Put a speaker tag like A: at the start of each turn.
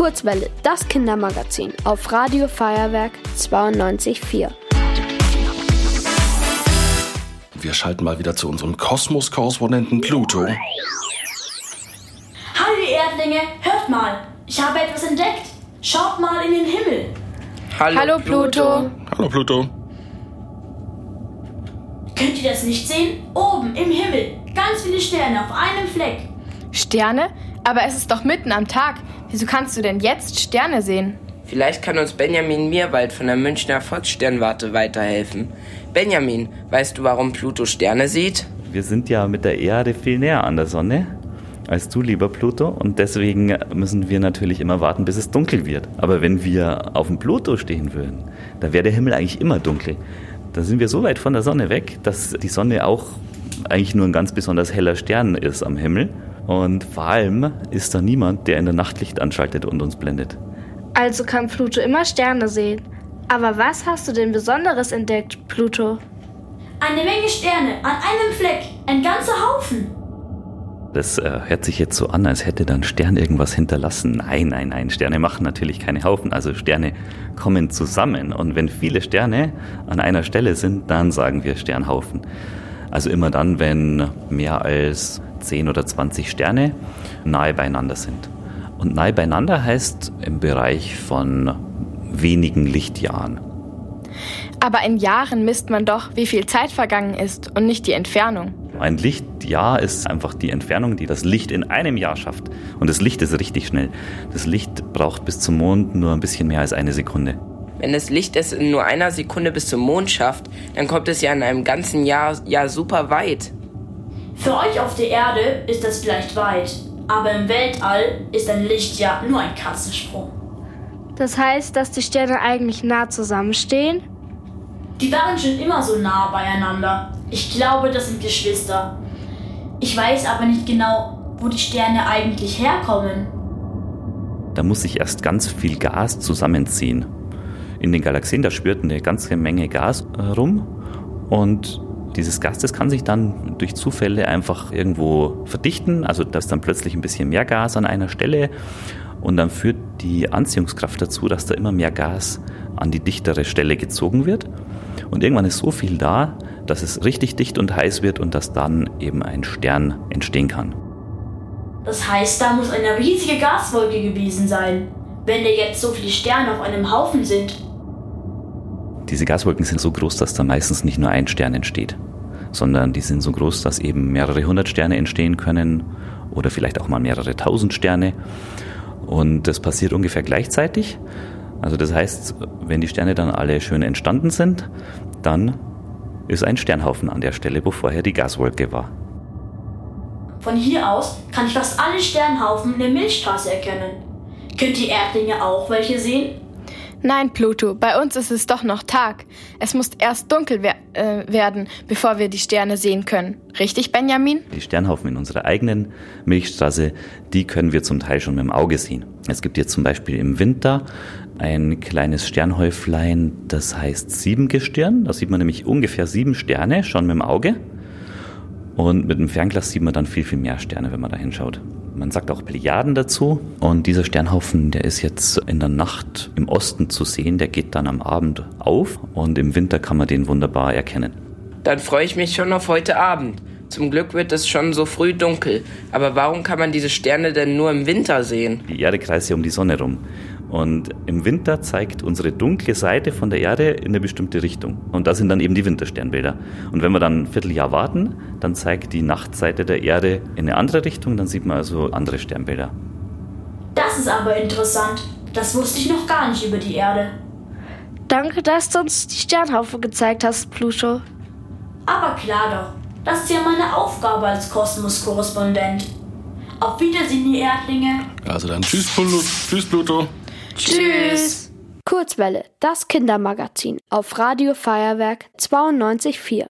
A: Kurzwelle, das Kindermagazin auf Radio Feuerwerk 92.4.
B: Wir schalten mal wieder zu unserem Kosmos-Korrespondenten Pluto.
C: Hallo ihr Erdlinge, hört mal, ich habe etwas entdeckt. Schaut mal in den Himmel.
D: Hallo,
E: Hallo Pluto.
B: Hallo Pluto.
C: Könnt ihr das nicht sehen? Oben im Himmel, ganz viele Sterne auf einem Fleck.
E: Sterne? Aber es ist doch mitten am Tag. Wieso kannst du denn jetzt Sterne sehen?
D: Vielleicht kann uns Benjamin Mierwald von der Münchner Volkssternwarte weiterhelfen. Benjamin, weißt du, warum Pluto Sterne sieht?
F: Wir sind ja mit der Erde viel näher an der Sonne als du, lieber Pluto, und deswegen müssen wir natürlich immer warten, bis es dunkel wird. Aber wenn wir auf dem Pluto stehen würden, da wäre der Himmel eigentlich immer dunkel. Da sind wir so weit von der Sonne weg, dass die Sonne auch eigentlich nur ein ganz besonders heller Stern ist am Himmel. Und vor allem ist da niemand, der in der Nacht Licht anschaltet und uns blendet.
G: Also kann Pluto immer Sterne sehen. Aber was hast du denn Besonderes entdeckt, Pluto?
C: Eine Menge Sterne an einem Fleck, ein ganzer Haufen.
F: Das äh, hört sich jetzt so an, als hätte dann Stern irgendwas hinterlassen. Nein, nein, nein, Sterne machen natürlich keine Haufen. Also Sterne kommen zusammen. Und wenn viele Sterne an einer Stelle sind, dann sagen wir Sternhaufen. Also immer dann, wenn mehr als 10 oder 20 Sterne nahe beieinander sind. Und nahe beieinander heißt im Bereich von wenigen Lichtjahren.
E: Aber in Jahren misst man doch, wie viel Zeit vergangen ist und nicht die Entfernung.
F: Ein Lichtjahr ist einfach die Entfernung, die das Licht in einem Jahr schafft. Und das Licht ist richtig schnell. Das Licht braucht bis zum Mond nur ein bisschen mehr als eine Sekunde.
D: Wenn das Licht es in nur einer Sekunde bis zum Mond schafft, dann kommt es ja in einem ganzen Jahr, Jahr super weit.
C: Für euch auf der Erde ist das vielleicht weit, aber im Weltall ist ein Lichtjahr nur ein Katzensprung.
G: Das heißt, dass die Sterne eigentlich nah zusammenstehen?
C: Die waren schon immer so nah beieinander. Ich glaube, das sind Geschwister. Ich weiß aber nicht genau, wo die Sterne eigentlich herkommen.
F: Da muss sich erst ganz viel Gas zusammenziehen. In den Galaxien, da spürt eine ganze Menge Gas äh, rum und dieses Gas, das kann sich dann durch Zufälle einfach irgendwo verdichten, also da ist dann plötzlich ein bisschen mehr Gas an einer Stelle und dann führt die Anziehungskraft dazu, dass da immer mehr Gas an die dichtere Stelle gezogen wird und irgendwann ist so viel da, dass es richtig dicht und heiß wird und dass dann eben ein Stern entstehen kann.
C: Das heißt, da muss eine riesige Gaswolke gewesen sein, wenn da jetzt so viele Sterne auf einem Haufen sind.
F: Diese Gaswolken sind so groß, dass da meistens nicht nur ein Stern entsteht, sondern die sind so groß, dass eben mehrere hundert Sterne entstehen können oder vielleicht auch mal mehrere tausend Sterne. Und das passiert ungefähr gleichzeitig. Also das heißt, wenn die Sterne dann alle schön entstanden sind, dann ist ein Sternhaufen an der Stelle, wo vorher die Gaswolke war.
C: Von hier aus kann ich fast alle Sternhaufen in der Milchstraße erkennen. Könnt ihr Erdlinge auch welche sehen?
E: Nein, Pluto, bei uns ist es doch noch Tag. Es muss erst dunkel wer äh, werden, bevor wir die Sterne sehen können. Richtig, Benjamin?
F: Die Sternhaufen in unserer eigenen Milchstraße, die können wir zum Teil schon mit dem Auge sehen. Es gibt jetzt zum Beispiel im Winter ein kleines Sternhäuflein, das heißt Siebengestirn. Da sieht man nämlich ungefähr sieben Sterne schon mit dem Auge. Und mit dem Fernglas sieht man dann viel, viel mehr Sterne, wenn man da hinschaut. Man sagt auch Plejaden dazu. Und dieser Sternhaufen, der ist jetzt in der Nacht im Osten zu sehen. Der geht dann am Abend auf und im Winter kann man den wunderbar erkennen.
D: Dann freue ich mich schon auf heute Abend. Zum Glück wird es schon so früh dunkel. Aber warum kann man diese Sterne denn nur im Winter sehen?
F: Die Erde kreist ja um die Sonne rum. Und im Winter zeigt unsere dunkle Seite von der Erde in eine bestimmte Richtung. Und das sind dann eben die Wintersternbilder. Und wenn wir dann ein Vierteljahr warten, dann zeigt die Nachtseite der Erde in eine andere Richtung, dann sieht man also andere Sternbilder.
C: Das ist aber interessant. Das wusste ich noch gar nicht über die Erde.
G: Danke, dass du uns die Sternhaufen gezeigt hast, Pluto.
C: Aber klar doch. Das ist ja meine Aufgabe als Kosmos-Korrespondent. Auf Wiedersehen, ihr Erdlinge.
B: Also dann tschüss, Pluto. Tschüss, Pluto.
A: Tschüss. Kurzwelle, das Kindermagazin auf Radio Feuerwerk 92.4.